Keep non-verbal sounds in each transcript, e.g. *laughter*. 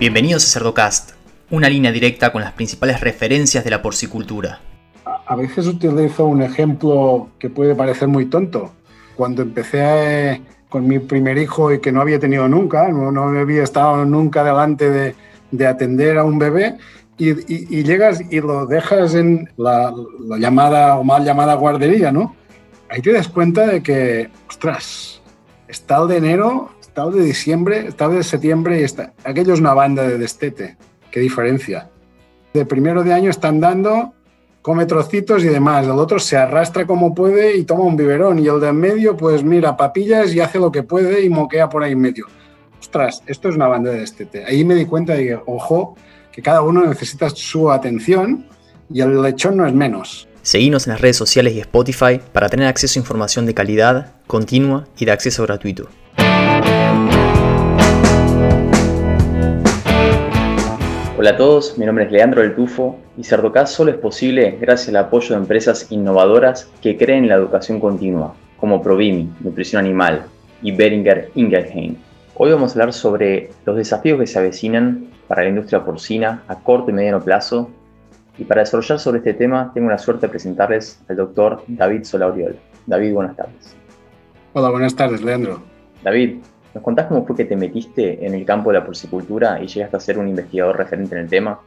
Bienvenidos a Cerdocast, una línea directa con las principales referencias de la porcicultura. A veces utilizo un ejemplo que puede parecer muy tonto. Cuando empecé con mi primer hijo y que no había tenido nunca, no, había estado nunca delante de, atender a un bebé, y, llegas y lo dejas en la, la, llamada o mal llamada guardería, ¿no? Ahí te das cuenta de que, ostras, está el de enero Estado de diciembre, estado de septiembre está. Aquello es una banda de destete. Qué diferencia. De primero de año están dando, come trocitos y demás. El otro se arrastra como puede y toma un biberón. Y el de en medio, pues mira, papillas y hace lo que puede y moquea por ahí en medio. Ostras, esto es una banda de destete. Ahí me di cuenta de que, ojo, que cada uno necesita su atención y el lechón no es menos. Seguimos en las redes sociales y Spotify para tener acceso a información de calidad, continua y de acceso gratuito. Hola a todos, mi nombre es Leandro del Tufo y Cerdocast solo es posible gracias al apoyo de empresas innovadoras que creen en la educación continua, como Provimi, Nutrición Animal, y Beringer Ingelheim. Hoy vamos a hablar sobre los desafíos que se avecinan para la industria porcina a corto y mediano plazo. Y para desarrollar sobre este tema, tengo la suerte de presentarles al doctor David Solauriol. David, buenas tardes. Hola, buenas tardes, Leandro. David, ¿Nos contás cómo fue que te metiste en el campo de la porcicultura y llegaste a ser un investigador referente en el tema?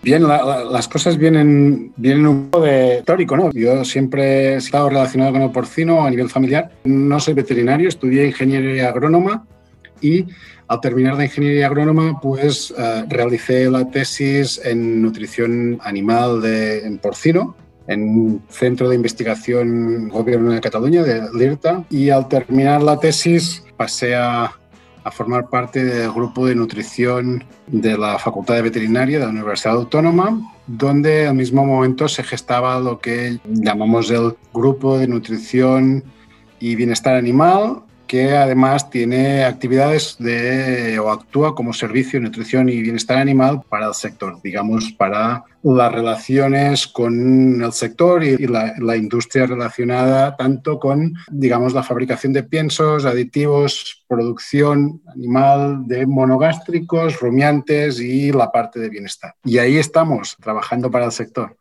Bien, las cosas vienen, vienen un poco de histórico, ¿no? Yo siempre he estado relacionado con el porcino a nivel familiar. No soy veterinario, estudié ingeniería agrónoma y al terminar la ingeniería agrónoma, pues eh, realicé la tesis en nutrición animal de, en porcino en un centro de investigación Gobierno de Cataluña, de LIRTA, y al terminar la tesis pasé a, formar parte del grupo de nutrición de la Facultad de Veterinaria de la Universidad Autónoma, donde al mismo momento se gestaba lo que llamamos el grupo de nutrición y bienestar animal, que además tiene actividades de, o actúa como servicio nutrición y bienestar animal para el sector, digamos, para las relaciones con el sector y, la, la, industria relacionada tanto con, digamos, la fabricación de piensos, aditivos, producción animal de monogástricos, rumiantes y la parte de bienestar. Y ahí estamos trabajando para el sector.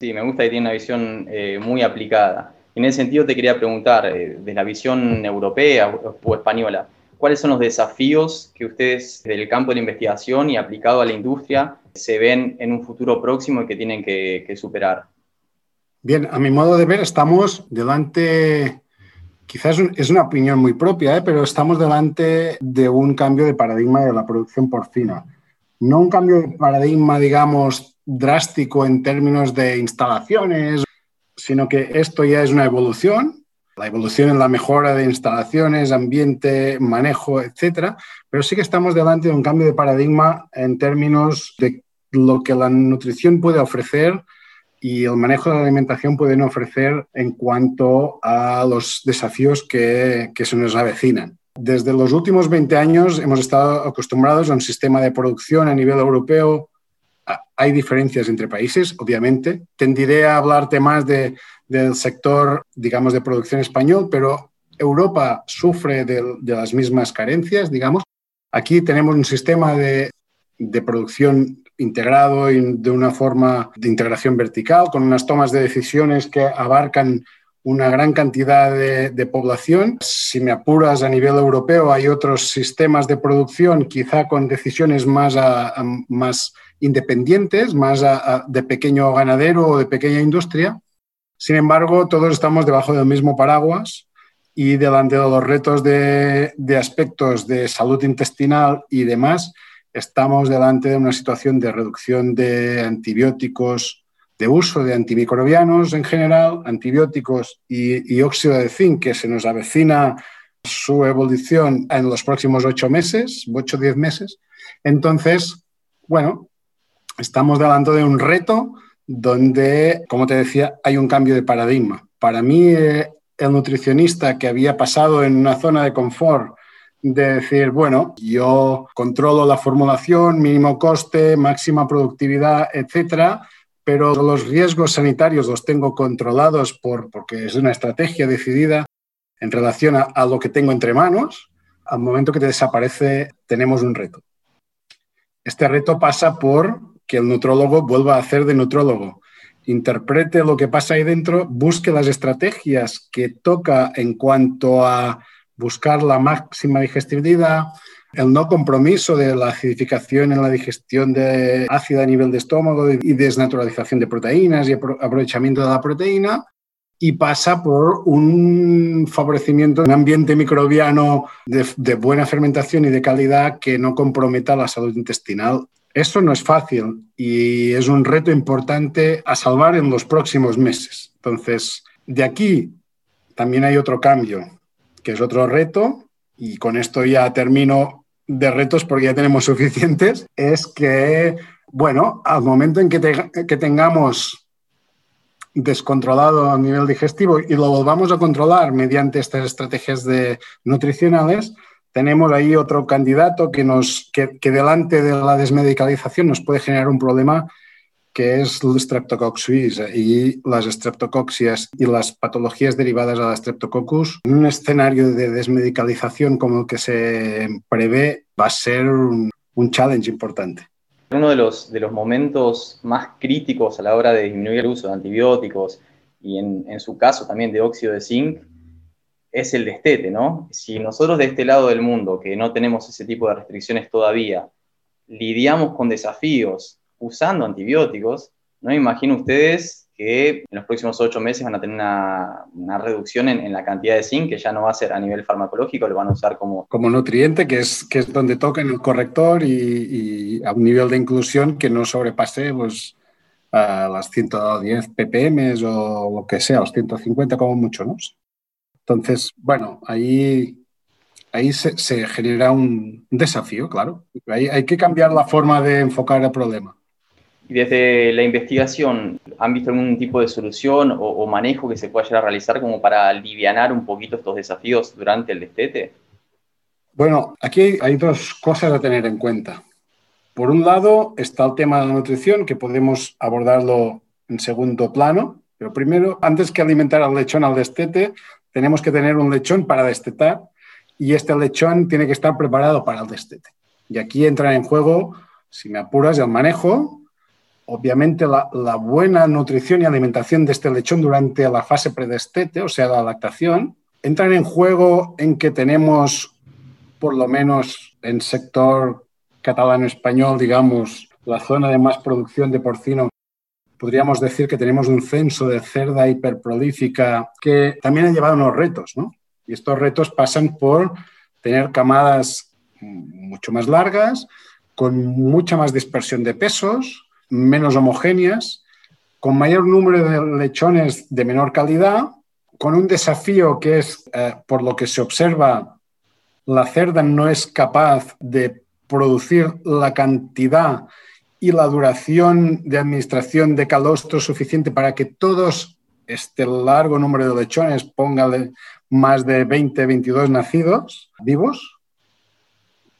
Sí, me gusta que tiene una visión eh, muy aplicada. En ese sentido te quería preguntar, eh, de la visión europea o española, ¿cuáles son los desafíos que ustedes del campo de la investigación y aplicado a la industria se ven en un futuro próximo y que tienen que, superar? Bien, a mi modo de ver estamos delante, quizás es una opinión muy propia, ¿eh? pero estamos delante de un cambio de paradigma de la producción porcina. No un cambio de paradigma, digamos, drástico en términos de instalaciones sino que esto ya es una evolución, la evolución en la mejora de instalaciones, ambiente, manejo, etcétera, pero sí que estamos delante de un cambio de paradigma en términos de lo que la nutrición puede ofrecer y el manejo de la alimentación pueden ofrecer en cuanto a los desafíos que, que se nos avecinan. Desde los últimos 20 años hemos estado acostumbrados a un sistema de producción a nivel europeo hay diferencias entre países, obviamente. Tendiré a hablarte más de, del sector, digamos, de producción español, pero Europa sufre de, las mismas carencias, digamos. Aquí tenemos un sistema de, de producción integrado y de una forma de integración vertical, con unas tomas de decisiones que abarcan una gran cantidad de, población. Si me apuras a nivel europeo, hay otros sistemas de producción, quizá con decisiones más, más independientes, más de pequeño ganadero o de pequeña industria. Sin embargo, todos estamos debajo del mismo paraguas y delante de los retos de, de aspectos de salud intestinal y demás, estamos delante de una situación de reducción de antibióticos, de uso de antimicrobianos en general, antibióticos y, óxido de zinc, que se nos avecina su evolución en los próximos ocho meses, ocho o diez meses. Entonces, bueno, estamos delante de un reto donde, como te decía, hay un cambio de paradigma. Para mí, eh, el nutricionista que había pasado en una zona de confort de decir, bueno, yo controlo la formulación, mínimo coste, máxima productividad, etcétera, pero los riesgos sanitarios los tengo controlados por, porque es una estrategia decidida en relación a, lo que tengo entre manos. Al momento que te desaparece, tenemos un reto. Este reto pasa por que el nutrólogo vuelva a hacer de nutrólogo, interprete lo que pasa ahí dentro, busque las estrategias que toca en cuanto a buscar la máxima digestibilidad, el no compromiso de la acidificación en la digestión de ácido a nivel de estómago y desnaturalización de proteínas y aprovechamiento de la proteína, y pasa por un favorecimiento de un ambiente microbiano de, de, buena fermentación y de calidad que no comprometa la salud intestinal. Esto no es fácil y es un reto importante a salvar en los próximos meses. Entonces, de aquí también hay otro cambio, que es otro reto, y con esto ya termino de retos porque ya tenemos suficientes, es que, bueno, al momento en que, tengamos descontrolado a nivel digestivo y lo volvamos a controlar mediante estas estrategias de nutricionales, tenemos ahí otro candidato que, nos, que, que delante de la desmedicalización nos puede generar un problema que es el Streptococcus y las streptocoxias y las patologías derivadas a la Streptococcus. En un escenario de desmedicalización como el que se prevé va a ser un, un challenge importante. Uno de los, de los momentos más críticos a la hora de disminuir el uso de antibióticos y en, en su caso también de óxido de zinc es el destete, ¿no? Si nosotros de este lado del mundo, que no tenemos ese tipo de restricciones todavía, lidiamos con desafíos usando antibióticos, no me imagino ustedes que en los próximos ocho meses van a tener una, una reducción en, en, la cantidad de zinc, que ya no va a ser a nivel farmacológico, lo van a usar como... Como nutriente, que es, que es donde toca en el corrector y, y a un nivel de inclusión que no sobrepase pues, a las 110 ppm o lo que sea, los 150 como mucho, ¿no? Entonces, bueno, ahí ahí se, se, genera un desafío, claro. Hay, hay, que cambiar la forma de enfocar el problema. Y desde la investigación, ¿han visto algún tipo de solución o, o, manejo que se pueda llegar a realizar como para aliviar un poquito estos desafíos durante el destete? Bueno, aquí hay dos cosas a tener en cuenta. Por un lado está el tema de la nutrición, que podemos abordarlo en segundo plano, pero primero, antes que alimentar al lechón al destete, tenemos que tener un lechón para destetar y este lechón tiene que estar preparado para el destete. Y aquí entra en juego, si me apuras, el manejo, obviamente la, buena nutrición y alimentación de este lechón durante la fase predestete, o sea, la lactación, entran en juego en que tenemos, por lo menos en sector catalano-español, digamos, la zona de más producción de porcino, podríamos decir que tenemos un censo de cerda hiperprolífica que también ha llevado unos retos, ¿no? Y estos retos pasan por tener camadas mucho más largas, con mucha más dispersión de pesos, menos homogéneas, con mayor número de lechones de menor calidad, con un desafío que es, eh, por lo que se observa, la cerda no es capaz de producir la cantidad y la duración de administración de calostro suficiente para que todos este largo número de lechones, póngale más de 20, 22 nacidos vivos,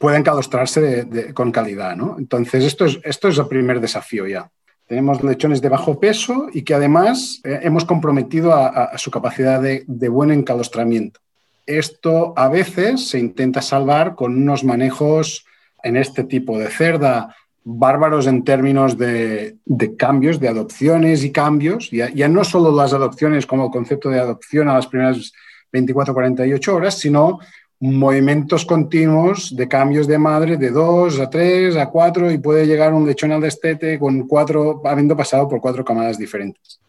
pueden calostrarse de, de, con calidad. ¿no? Entonces, esto es, esto es el primer desafío ya. Tenemos lechones de bajo peso y que además eh, hemos comprometido a, a, su capacidad de, de, buen encalostramiento. Esto a veces se intenta salvar con unos manejos en este tipo de cerda bárbaros en términos de, de cambios, de adopciones y cambios. Ya, ya, no solo las adopciones como concepto de adopción a las primeras 24, 48 horas, sino movimientos continuos de cambios de madre de 2 a 3 a 4 y puede llegar un lechón al destete con cuatro, habiendo pasado por cuatro camadas diferentes.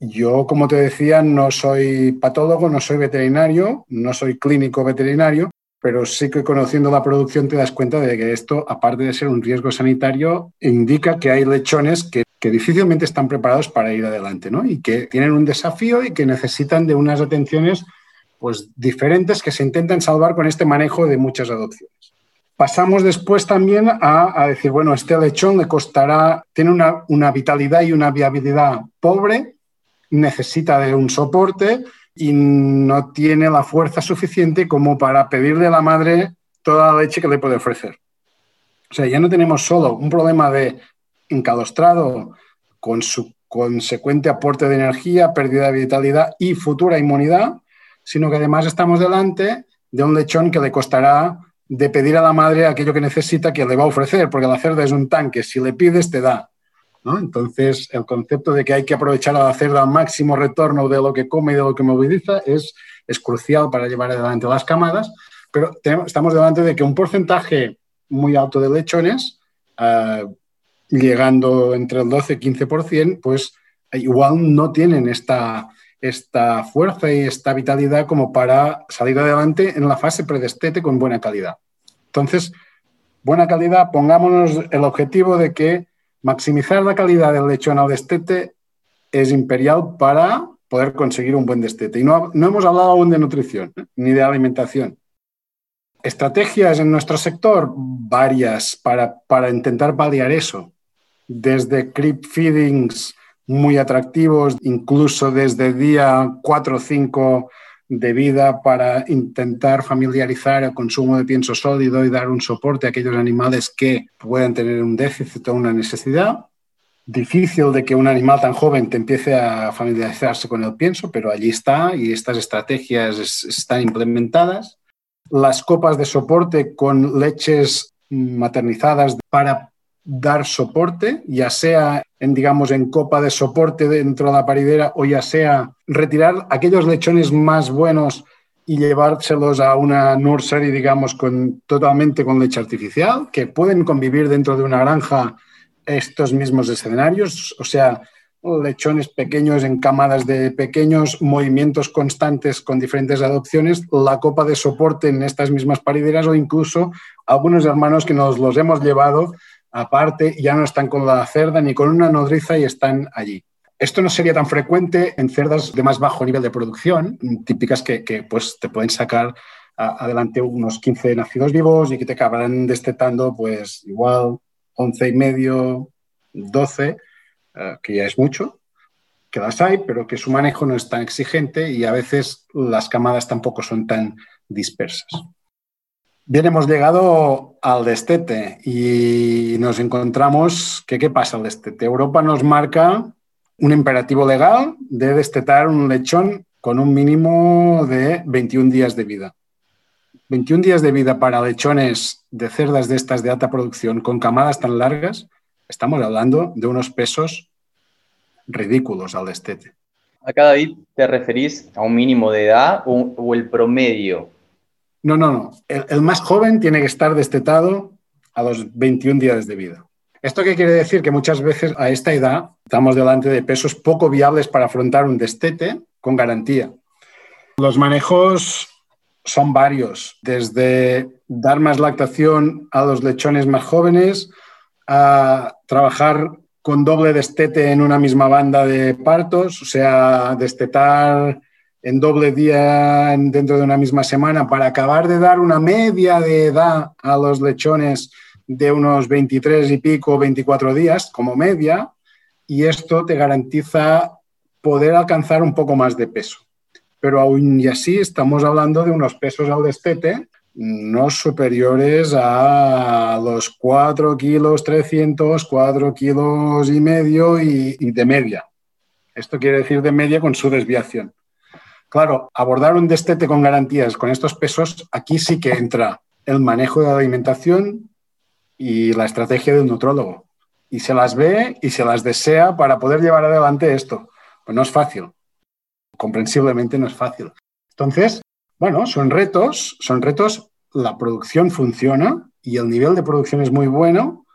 Yo, como te decía, no soy patólogo, no soy veterinario, no soy clínico veterinario, pero sí que conociendo la producción te das cuenta de que esto, aparte de ser un riesgo sanitario, indica que hay lechones que, que difícilmente están preparados para ir adelante, ¿no? Y que tienen un desafío y que necesitan de unas atenciones pues, diferentes que se intentan salvar con este manejo de muchas adopciones. Pasamos después también a, a decir, bueno, este lechón le costará, tiene una, una, vitalidad y una viabilidad pobre, necesita de un soporte y no tiene la fuerza suficiente como para pedirle a la madre toda la leche que le puede ofrecer. O sea, ya no tenemos solo un problema de encalostrado con su consecuente aporte de energía, pérdida de vitalidad y futura inmunidad, sino que además estamos delante de un lechón que le costará de pedir a la madre aquello que necesita que le va a ofrecer, porque la cerda es un tanque, si le pides te da. Entonces, el concepto de que hay que aprovechar a la cerda al máximo retorno de lo que come y de lo que moviliza es, es crucial para llevar adelante las camadas, pero estamos delante de que un porcentaje muy alto de lechones, ah, llegando entre el 12 y 15%, pues igual no tienen esta, esta fuerza y esta vitalidad como para salir adelante en la fase predestete con buena calidad. Entonces, buena calidad, pongámonos el objetivo de que maximizar la calidad del lechón al destete es imperial para poder conseguir un buen destete. Y no, no hemos hablado aún de nutrición ¿eh? ni de alimentación. Estrategias en nuestro sector, varias, para, para intentar paliar eso. Desde creep feedings, muy atractivos, incluso desde día 4 o 5 de vida para intentar familiarizar el consumo de pienso sólido y dar un soporte a aquellos animales que puedan tener un déficit o una necesidad. Difícil de que un animal tan joven te empiece a familiarizarse con el pienso, pero allí está y estas estrategias están implementadas. Las copas de soporte con leches maternizadas para dar soporte, ya sea en, digamos, en copa de soporte dentro de la paridera o ya sea retirar aquellos lechones más buenos y llevárselos a una nursery, digamos, con, totalmente con leche artificial, que pueden convivir dentro de una granja estos mismos escenarios, o sea, lechones pequeños en camadas de pequeños movimientos constantes con diferentes adopciones, la copa de soporte en estas mismas parideras o incluso algunos hermanos que nos los hemos llevado aparte, ya no están con la cerda ni con una nodriza y están allí. Esto no sería tan frecuente en cerdas de más bajo nivel de producción, típicas que, pues, te pueden sacar adelante unos 15 nacidos vivos y que te acabarán destetando pues igual 11 y medio, 12, eh, que ya es mucho, que las hay, pero que su manejo no es tan exigente y a veces las camadas tampoco son tan dispersas. Bien, hemos llegado al destete y nos encontramos que qué pasa al destete. Europa nos marca un imperativo legal de destetar un lechón con un mínimo de 21 días de vida. 21 días de vida para lechones de cerdas de estas de alta producción con camadas tan largas, estamos hablando de unos pesos ridículos al destete. Acá, David, ¿te referís a un mínimo de edad o el promedio no, no, no. El, más joven tiene que estar destetado a los 21 días de vida. ¿Esto qué quiere decir? Que muchas veces a esta edad estamos delante de pesos poco viables para afrontar un destete con garantía. Los manejos son varios, desde dar más lactación a los lechones más jóvenes, a trabajar con doble destete en una misma banda de partos, o sea, destetar en doble día dentro de una misma semana para acabar de dar una media de edad a los lechones de unos 23 y pico, 24 días como media, y esto te garantiza poder alcanzar un poco más de peso. Pero aún y así estamos hablando de unos pesos al destete no superiores a los 4 kilos 300, 4 kilos y medio y de media. Esto quiere decir de media con su desviación. Claro, abordar un destete con garantías con estos pesos, aquí sí que entra el manejo de la alimentación y la estrategia del nutrólogo. Y se las ve y se las desea para poder llevar adelante esto. Pues no es fácil. Comprensiblemente no es fácil. Entonces, bueno, son retos, son retos. La producción funciona y el nivel de producción es muy bueno,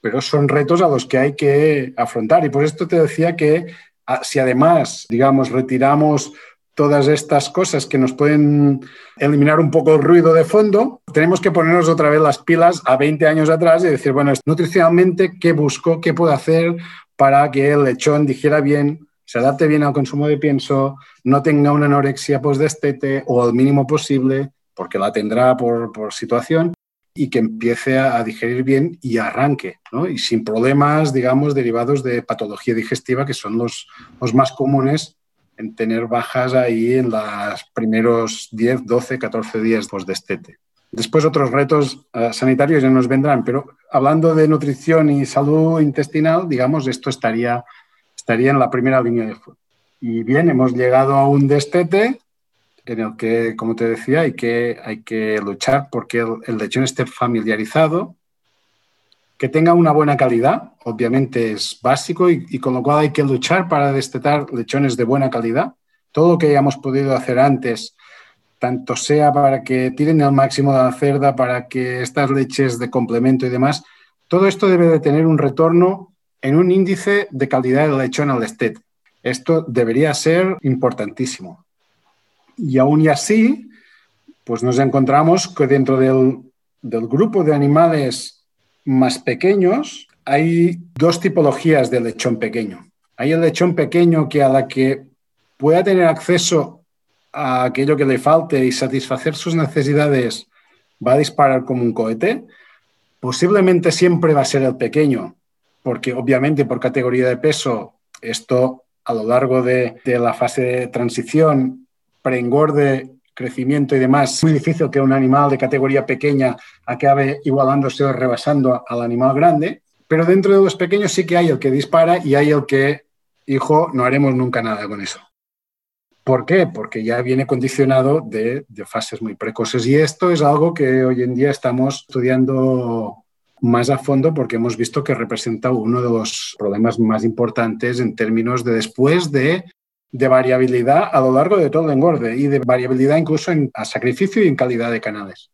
pero son retos a los que hay que afrontar. Y por esto te decía que ah, si además, digamos, retiramos todas estas cosas que nos pueden eliminar un poco el ruido de fondo, tenemos que ponernos otra vez las pilas a 20 años atrás y decir, bueno, nutricionalmente, ¿qué busco? ¿Qué puedo hacer para que el lechón digiera bien, se adapte bien al consumo de pienso, no tenga una anorexia post-destete o al mínimo posible, porque la tendrá por, situación, y que empiece a, digerir bien y arranque, ¿no? y sin problemas, digamos, derivados de patología digestiva, que son los, los más comunes en tener bajas ahí en los primeros 10, 12, 14 días de destete. Después otros retos eh, sanitarios ya nos vendrán, pero hablando de nutrición y salud intestinal, digamos, esto estaría, estaría en la primera línea de fuego. Y bien, hemos llegado a un destete, en el que, como te decía, hay que, hay que luchar porque el, lechón esté familiarizado, que tenga una buena calidad, obviamente es básico, y, con lo cual hay que luchar para destetar lechones de buena calidad. Todo lo que hayamos podido hacer antes, tanto sea para que tiren el máximo de la cerda, para que estas leches de complemento y demás, todo esto debe de tener un retorno en un índice de calidad del lechón al estet. Esto debería ser importantísimo. Y aún así, pues nos encontramos que dentro del grupo de animales más pequeños hay dos tipologías de lechón pequeño. Hay el lechón pequeño que a la que pueda tener acceso a aquello que le falte y satisfacer sus necesidades va a disparar como un cohete. Posiblemente siempre va a ser el pequeño, porque obviamente por categoría de peso esto a lo largo de, de la fase de transición preengorde, crecimiento y demás, es muy difícil que un animal de categoría pequeña acabe igualándose o rebasando al animal grande, pero dentro de los pequeños sí que hay el que dispara y hay el que, hijo, no haremos nunca nada con eso. ¿Por qué? Porque ya viene condicionado de, de, fases muy precoces y esto es algo que hoy en día estamos estudiando más a fondo porque hemos visto que representa uno de los problemas más importantes en términos de después de de variabilidad a lo largo de todo el engorde y de variabilidad incluso en sacrificio y en calidad de canales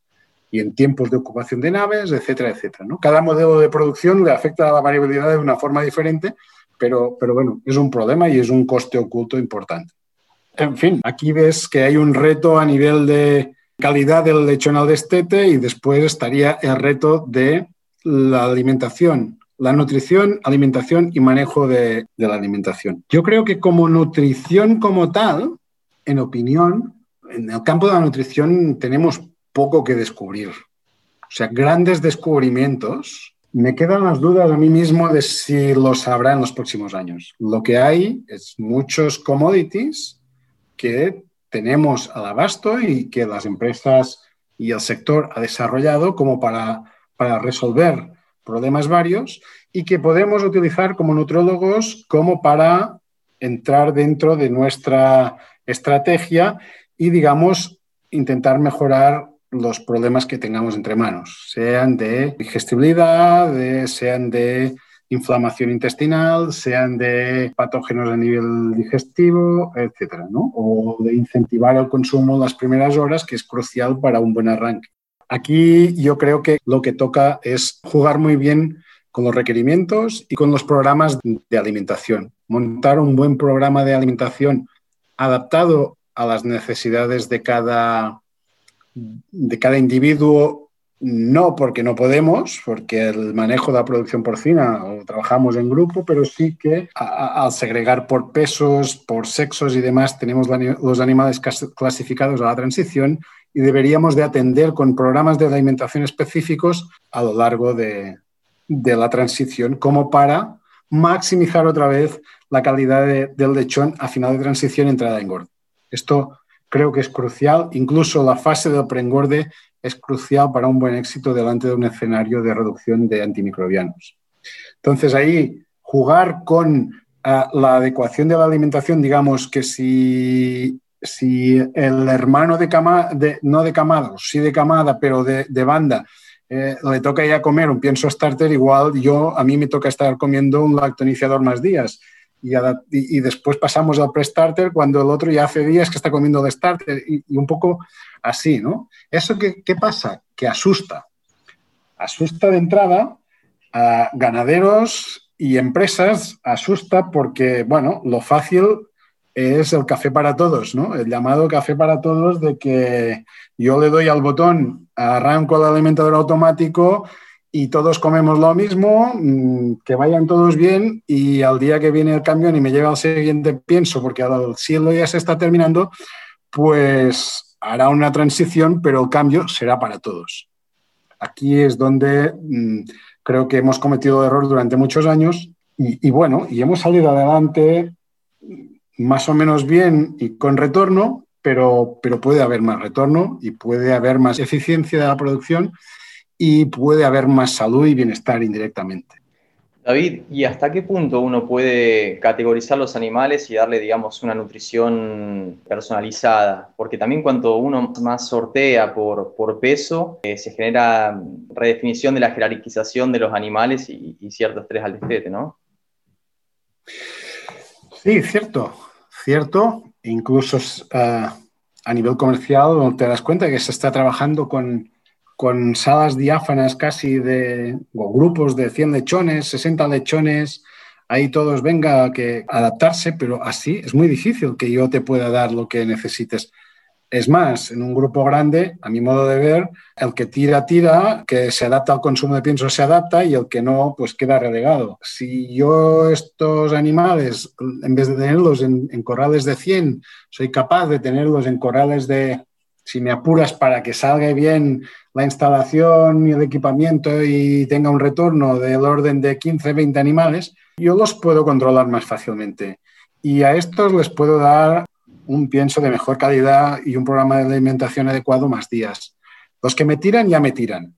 y en tiempos de ocupación de naves, etcétera, etcétera. ¿no? Cada modelo de producción le afecta a la variabilidad de una forma diferente, pero, pero bueno, es un problema y es un coste oculto importante. En fin, aquí ves que hay un reto a nivel de calidad del lechón al destete y después estaría el reto de la alimentación la nutrición, alimentación y manejo de, la alimentación. Yo creo que como nutrición como tal, en opinión, en el campo de la nutrición tenemos poco que descubrir. O sea, grandes descubrimientos. Me quedan las dudas a mí mismo de si lo sabrá en los próximos años. Lo que hay es muchos commodities que tenemos al abasto y que las empresas y el sector ha desarrollado como para, para resolver problemas varios y que podemos utilizar como nutrólogos como para entrar dentro de nuestra estrategia y, digamos, intentar mejorar los problemas que tengamos entre manos, sean de digestibilidad, sean de inflamación intestinal, sean de patógenos a nivel digestivo, etcétera, ¿no? O de incentivar el consumo las primeras horas, que es crucial para un buen arranque. Aquí yo creo que lo que toca es jugar muy bien con los requerimientos y con los programas de alimentación. Montar un buen programa de alimentación adaptado a las necesidades de cada, de cada individuo, no porque no podemos, porque el manejo de la producción porcina o trabajamos en grupo, pero sí que al segregar por pesos, por sexos y demás, tenemos los animales clasificados a la transición y deberíamos de atender con programas de alimentación específicos a lo largo de, la transición como para maximizar otra vez la calidad del lechón a final de transición entrada en engorde. Esto creo que es crucial, incluso la fase del preengorde es crucial para un buen éxito delante de un escenario de reducción de antimicrobianos. Entonces ahí jugar con ah, la adecuación de la alimentación, digamos que si si el hermano de camada, no de camada, sí de camada, pero de, banda, eh, le toca ya comer un pienso starter, igual yo, a mí me toca estar comiendo un lactoniciador más días. Y, después pasamos al pre-starter cuando el otro ya hace días que está comiendo el starter y, un poco así, ¿no? ¿Eso qué, qué pasa? Que asusta. Asusta de entrada a ganaderos y empresas, asusta porque, bueno, lo fácil es el café para todos, ¿no? El llamado café para todos de que yo le doy al botón, arranco el alimentador automático y todos comemos lo mismo, mm, que vayan todos bien y al día que viene el cambio ni me llega al siguiente pienso, porque al cielo ya se está terminando, pues hará una transición, pero el cambio será para todos. Aquí es donde mm, creo que hemos cometido error durante muchos años y, y bueno, y hemos salido adelante más o menos bien y con retorno, pero, pero puede haber más retorno y puede haber más eficiencia de la producción y puede haber más salud y bienestar indirectamente. David, ¿y hasta qué punto uno puede categorizar los animales y darle, digamos, una nutrición personalizada? Porque también cuando uno más sortea por, por peso, eh, se genera redefinición de la jerarquización de los animales y, cierto estrés al destete, ¿no? Sí, cierto, cierto. Incluso uh, a nivel comercial te das cuenta que se está trabajando con, con salas diáfanas casi de o grupos de 100 lechones, 60 lechones, ahí todos venga que adaptarse, pero así es muy difícil que yo te pueda dar lo que necesites. Es más, en un grupo grande, a mi modo de ver, el que tira, tira, que se adapta al consumo de pienso se adapta y el que no, pues queda relegado. Si yo estos animales, en vez de tenerlos en, corrales de 100, soy capaz de tenerlos en corrales de, si me apuras para que salga bien la instalación y el equipamiento y tenga un retorno del orden de 15, 20 animales, yo los puedo controlar más fácilmente. Y a estos les puedo dar un pienso de mejor calidad y un programa de alimentación adecuado más días. Los que me tiran ya me tiran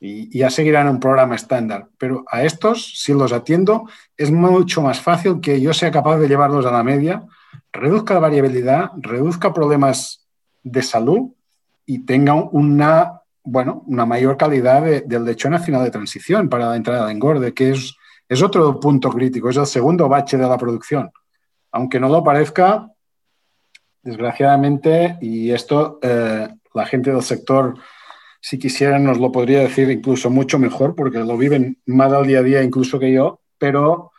y, ya seguirán un programa estándar, pero a estos, si los atiendo, es mucho más fácil que yo sea capaz de llevarlos a la media, reduzca la variabilidad, reduzca problemas de salud y tenga una, bueno, una mayor calidad del lechón a final de transición para la entrada de engorde, que es, es otro punto crítico, es el segundo bache de la producción. Aunque no lo parezca, desgraciadamente, y esto eh, la gente del sector, si quisiera, nos lo podría decir incluso mucho mejor, porque lo viven más al día a día incluso que yo, pero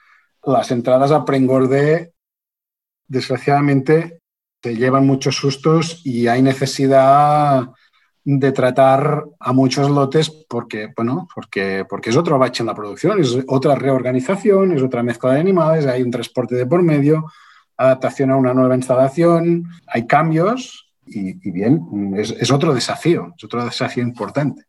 las entradas a preengorde, desgraciadamente, te llevan muchos sustos y hay necesidad de tratar a muchos lotes porque, bueno, porque, porque es otro bache en la producción, es otra reorganización, es otra mezcla de animales, hay un transporte de por medio, adaptación a una nueva instalación, hay cambios y, bien, es, otro desafío, es otro desafío importante.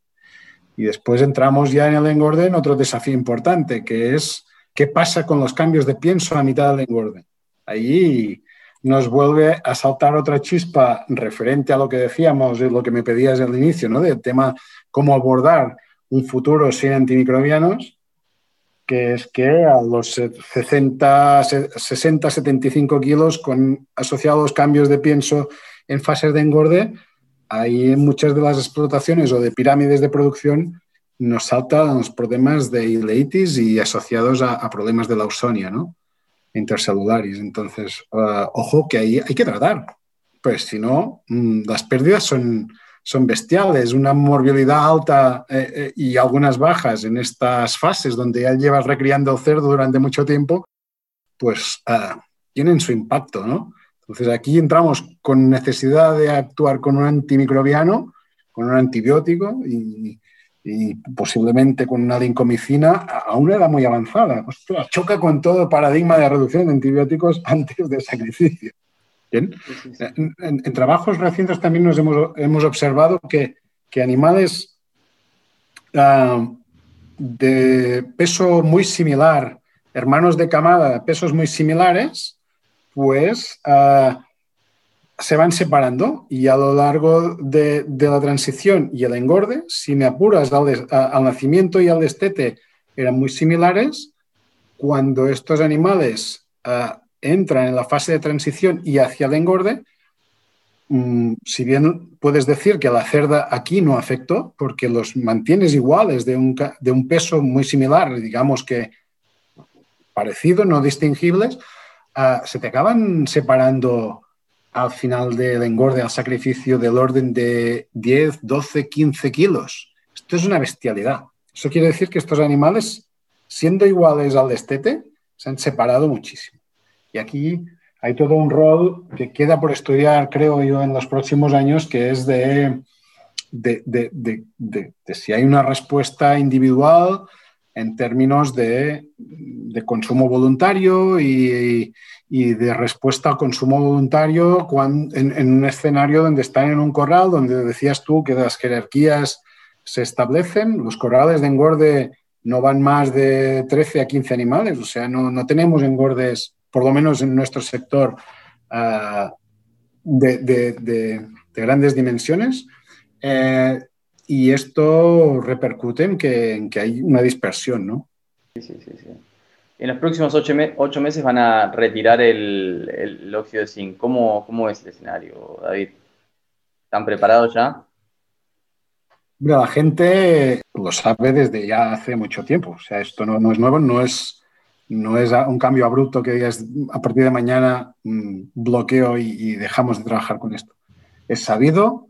Y después entramos ya en el engorde en otro desafío importante, que es qué pasa con los cambios de pienso a mitad del engorde. Ahí nos vuelve a saltar otra chispa referente a lo que decíamos, de lo que me pedías al inicio, ¿no? del tema cómo abordar un futuro sin antimicrobianos, que es que a los 60, 60 75 kilos con asociados cambios de pienso en fases de engorde, ahí en muchas de las explotaciones o de pirámides de producción nos saltan los problemas de ileitis y asociados a, a problemas de la ausonia, ¿no? intercelulares. Entonces, uh, ojo que ahí hay que tratar, pues si no, mm, las pérdidas son, son bestiales, una morbilidad alta eh, eh, y algunas bajas en estas fases donde ya llevas recriando cerdo durante mucho tiempo, pues uh, tienen su impacto, ¿no? Entonces aquí entramos con necesidad de actuar con un antimicrobiano, con un antibiótico y, y posiblemente con una lincomicina a una edad muy avanzada. choca con todo paradigma de reducción de antibióticos *laughs* antes del sacrificio. En, trabajos recientes también nos hemos, hemos observado que, que animales uh, de peso muy similar, hermanos de camada, pesos muy similares, pues uh, se van separando y a lo largo de, la transición y el engorde, si me apuras al, nacimiento y al destete eran muy similares, cuando estos animales ah, entran en la fase de transición y hacia el engorde, mm, si bien puedes decir que la cerda aquí no afectó, porque los mantienes iguales de un, peso muy similar, digamos que parecido, no distingibles, ah, se te acaban separando al final del engorde, al sacrificio del orden de 10, 12, 15 kilos. Esto es una bestialidad. Eso quiere decir que estos animales, siendo iguales al destete, se han separado muchísimo. Y aquí hay todo un rol que queda por estudiar, creo yo, en los próximos años, que es de, de, de, de si hay una respuesta individual en términos de, consumo voluntario y, de respuesta al consumo voluntario en, un escenario donde están en un corral, donde decías tú que las jerarquías se establecen, los corrales de engorde no van más de 13 a 15 animales, o sea, no, tenemos engordes, por lo menos en nuestro sector, ah, de, grandes dimensiones. Eh, y esto repercute en que, hay una dispersión, ¿no? Sí, sí, sí. En los próximos ocho, meses van a retirar el, óxido de zinc. ¿Cómo, ¿Cómo es el escenario, David? ¿Están preparados ya? la gente lo sabe desde ya hace mucho tiempo. O sea, esto no, es nuevo, no es, no es un cambio abrupto que digas a partir de mañana mm, bloqueo y, dejamos de trabajar con esto. Es sabido.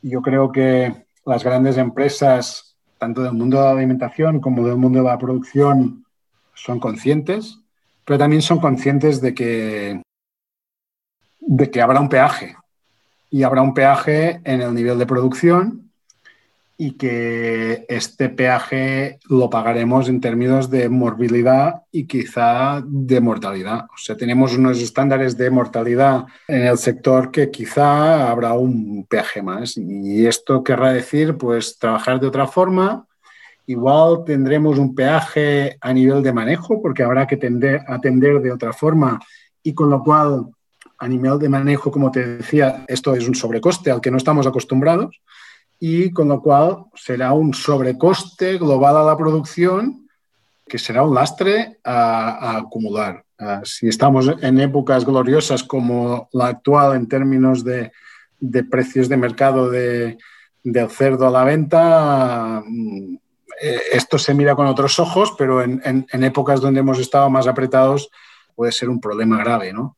Yo creo que las grandes empresas, tanto del mundo de la alimentación como del mundo de la producción, son conscientes, pero también son conscientes de que, de que habrá un peaje. Y habrá un peaje en el nivel de producción y que este peaje lo pagaremos en términos de morbilidad y quizá de mortalidad. O sea, tenemos unos estándares de mortalidad en el sector que quizá habrá un peaje más. Y esto querrá decir, pues, trabajar de otra forma. Igual tendremos un peaje a nivel de manejo, porque habrá que tender, atender de otra forma y con lo cual, a nivel de manejo, como te decía, esto es un sobrecoste al que no estamos acostumbrados y con lo cual será un sobrecoste global a la producción que será un lastre a, acumular. Ah, si estamos en épocas gloriosas como la actual en términos de, precios de mercado de, del cerdo a la venta, mm, eh, esto se mira con otros ojos, pero en, en, épocas donde hemos estado más apretados puede ser un problema grave. ¿no?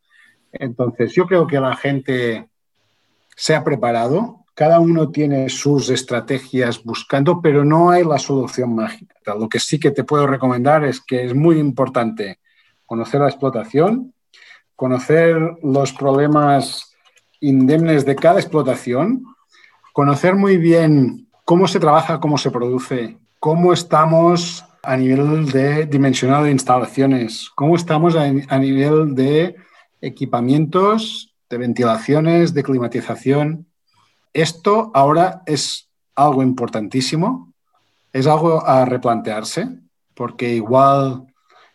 Entonces, yo creo que la gente se ha preparado, cada uno tiene sus estrategias buscando, pero no hay la solución mágica. Lo que sí que te puedo recomendar es que es muy importante conocer la explotación, conocer los problemas indemnes de cada explotación, conocer muy bien cómo se trabaja, cómo se produce, cómo estamos a nivel de dimensionado de instalaciones, cómo estamos a, nivel de equipamientos, de ventilaciones, de climatización. Esto ahora es algo importantísimo, es algo a replantearse, porque igual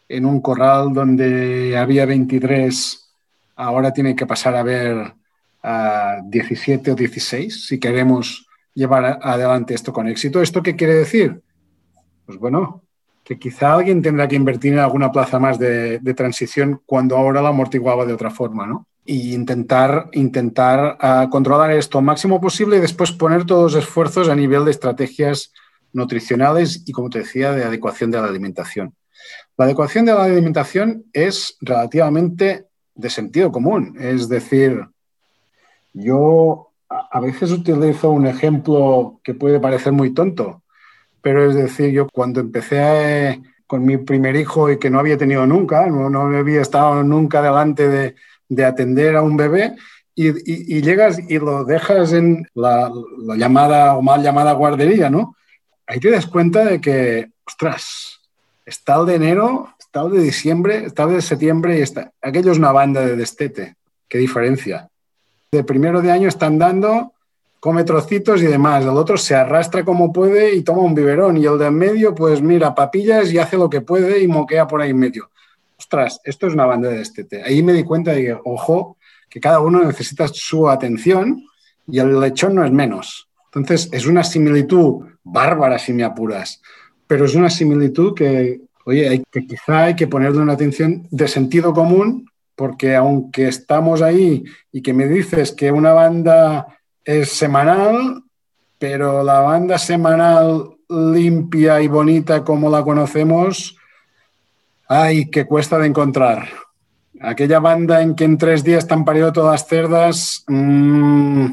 en un corral donde había 23, ahora tiene que pasar a ver a 17 o 16 si queremos llevar adelante esto con éxito. ¿Esto qué quiere decir? Pues bueno, que quizá alguien tendrá que invertir en alguna plaza más de, de transición cuando ahora la amortiguaba de otra forma, ¿no? Y intentar, intentar ah, controlar esto máximo posible y después poner todos los esfuerzos a nivel de estrategias nutricionales y, como te decía, de adecuación de la alimentación. La adecuación de la alimentación es relativamente de sentido común, es decir, yo a veces utilizo un ejemplo que puede parecer muy tonto, pero es decir, yo cuando empecé con mi primer hijo y que no había tenido nunca, no, no había estado nunca delante de, de atender a un bebé y, llegas y lo dejas en la, llamada o mal llamada guardería, ¿no? Ahí te das cuenta de que, ostras, está el de enero, está el de diciembre, está el de septiembre y está... Aquello es una banda de destete. ¿Qué diferencia? De primero de año están dando, come trocitos y demás. El otro se arrastra como puede y toma un biberón. Y el de en medio, pues mira, papillas y hace lo que puede y moquea por ahí en medio ostras, esto es una banda de destete. Ahí me di cuenta de que, ojo, que cada uno necesita su atención y el lechón no es menos. Entonces, es una similitud bárbara si me apuras, pero es una similitud que, oye, que quizá hay que ponerle una atención de sentido común, porque aunque estamos ahí y que me dices que una banda es semanal, pero la banda semanal limpia y bonita como la conocemos, Ay, que cuesta de encontrar. Aquella banda en que en tres días están parido todas cerdas, mm,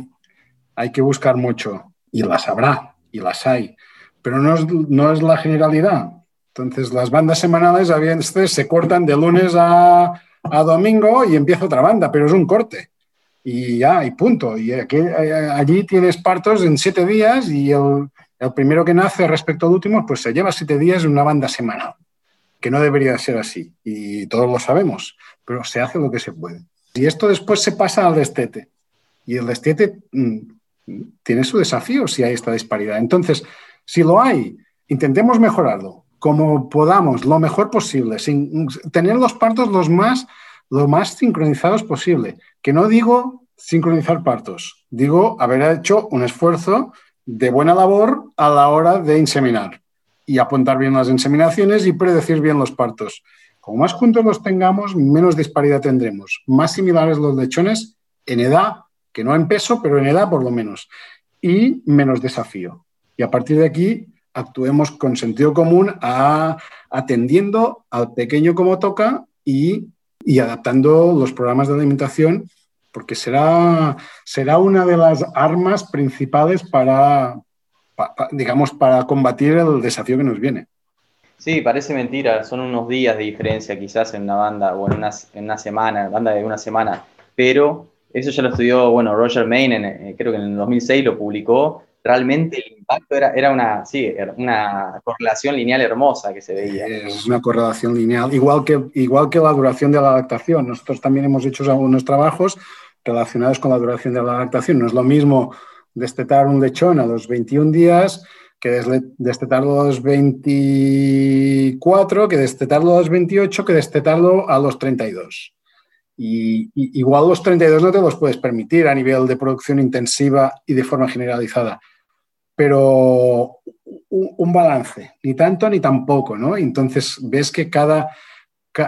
hay que buscar mucho. Y las habrá, y las hay. Pero no es, no es la generalidad. Entonces, las bandas semanales a veces se cortan de lunes a, a domingo y empieza otra banda, pero es un corte. Y ya, y punto. Y aquí, allí tienes partos en siete días y el, el primero que nace respecto al último, pues se lleva siete días en una banda semanal que no debería ser así. Y todos lo sabemos, pero se hace lo que se puede. Y esto después se pasa al destete. Y el destete mm, tiene su desafío si hay esta disparidad. Entonces, si lo hay, intentemos mejorarlo como podamos, lo mejor posible, sin tener los partos los más, lo más sincronizados posible. Que no digo sincronizar partos, digo haber hecho un esfuerzo de buena labor a la hora de inseminar y apuntar bien las inseminaciones y predecir bien los partos. Como más juntos los tengamos, menos disparidad tendremos. Más similares los lechones en edad, que no en peso, pero en edad por lo menos. Y menos desafío. Y a partir de aquí actuemos con sentido común atendiendo al pequeño como toca y, adaptando los programas de alimentación, porque será, será una de las armas principales para, digamos, para combatir el desafío que nos viene. Sí, parece mentira, son unos días de diferencia quizás en una banda o en una, en una semana, banda de una semana, pero eso ya lo estudió, bueno, Roger Main, eh, creo que en el 2006 lo publicó, realmente el impacto era, era una, sí, una correlación lineal hermosa que se veía. Es una correlación lineal, igual que, igual que la duración de la adaptación. Nosotros también hemos hecho algunos trabajos relacionados con la duración de la adaptación. No es lo mismo destetar un lechón a los 21 días que destetarlo a los 24, que destetarlo a los 28, que destetarlo a los 32. Y, y, igual los 32 no te los puedes permitir a nivel de producción intensiva y de forma generalizada pero un, balance, ni tanto ni tampoco, ¿no? Entonces ves que cada,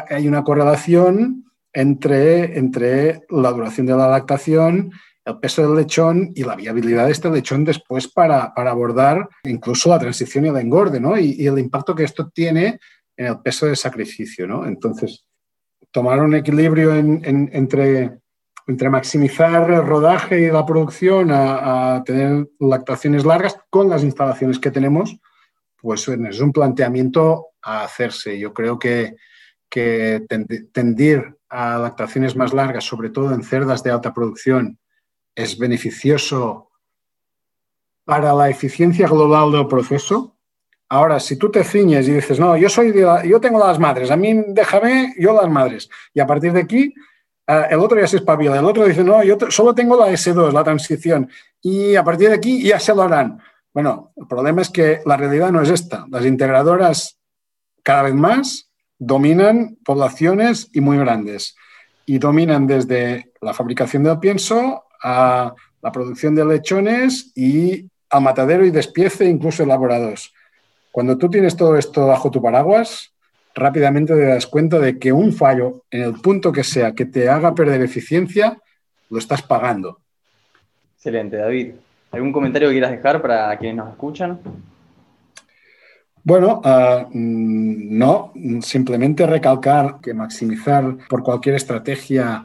hay una correlación entre, entre la duración de la lactación, el peso del lechón y la viabilidad de este lechón después para, para incluso la transición y el engorde, ¿no? Y, el impacto que esto tiene en el peso de sacrificio, ¿no? Entonces, tomar un equilibrio entre entre maximizar el rodaje y la producción a, tener lactaciones largas con las instalaciones que tenemos, pues es un planteamiento a hacerse. Yo creo que, que tendir a lactaciones más largas, sobre todo en cerdas de alta producción, es beneficioso para la eficiencia global del proceso. Ahora, si tú te ciñes y dices, no, yo soy yo tengo las madres, a mí déjame, yo las madres, y a partir de aquí Ah, el otro ya se espabila, el otro dice, no, yo solo tengo la S2, la transición, y a partir de aquí ya se lo harán. Bueno, el problema es que la realidad no es esta. Las integradoras cada vez más dominan poblaciones y muy grandes. Y dominan desde la fabricación del pienso a la producción de lechones y a matadero y despiece, incluso elaborados. Cuando tú tienes todo esto bajo tu paraguas, rápidamente te das cuenta de que un fallo, en el punto que sea, que te haga perder eficiencia, lo estás pagando. Excelente, David. ¿Algún comentario que quieras dejar para quienes nos escuchan? Bueno, ah, mm, no, simplemente recalcar que maximizar por cualquier estrategia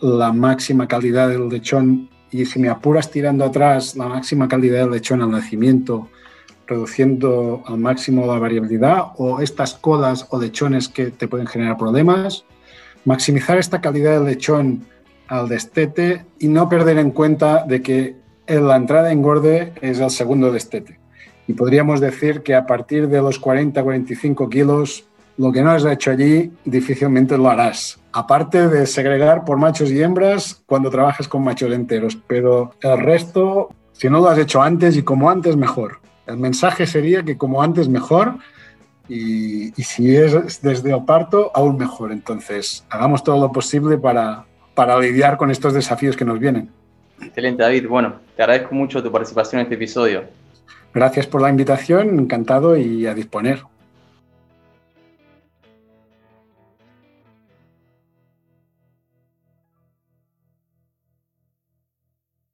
la máxima calidad del lechón y si me apuras tirando atrás la máxima calidad del lechón al nacimiento reduciendo al máximo la variabilidad o estas codas o lechones que te pueden generar problemas, maximizar esta calidad de lechón al destete y no perder en cuenta de que la entrada en engorde es el segundo destete. Y podríamos decir que a partir de los 40-45 kilos, lo que no has hecho allí difícilmente lo harás. Aparte de segregar por machos y hembras cuando trabajas con machos enteros, pero el resto, si no lo has hecho antes y como antes, mejor. El mensaje sería que como antes mejor y, si es desde el parto, aún mejor. Entonces, hagamos todo lo posible para, para lidiar con estos desafíos que nos vienen. Excelente, David. Bueno, te agradezco mucho tu participación en este episodio. Gracias por la invitación, encantado y a disponer.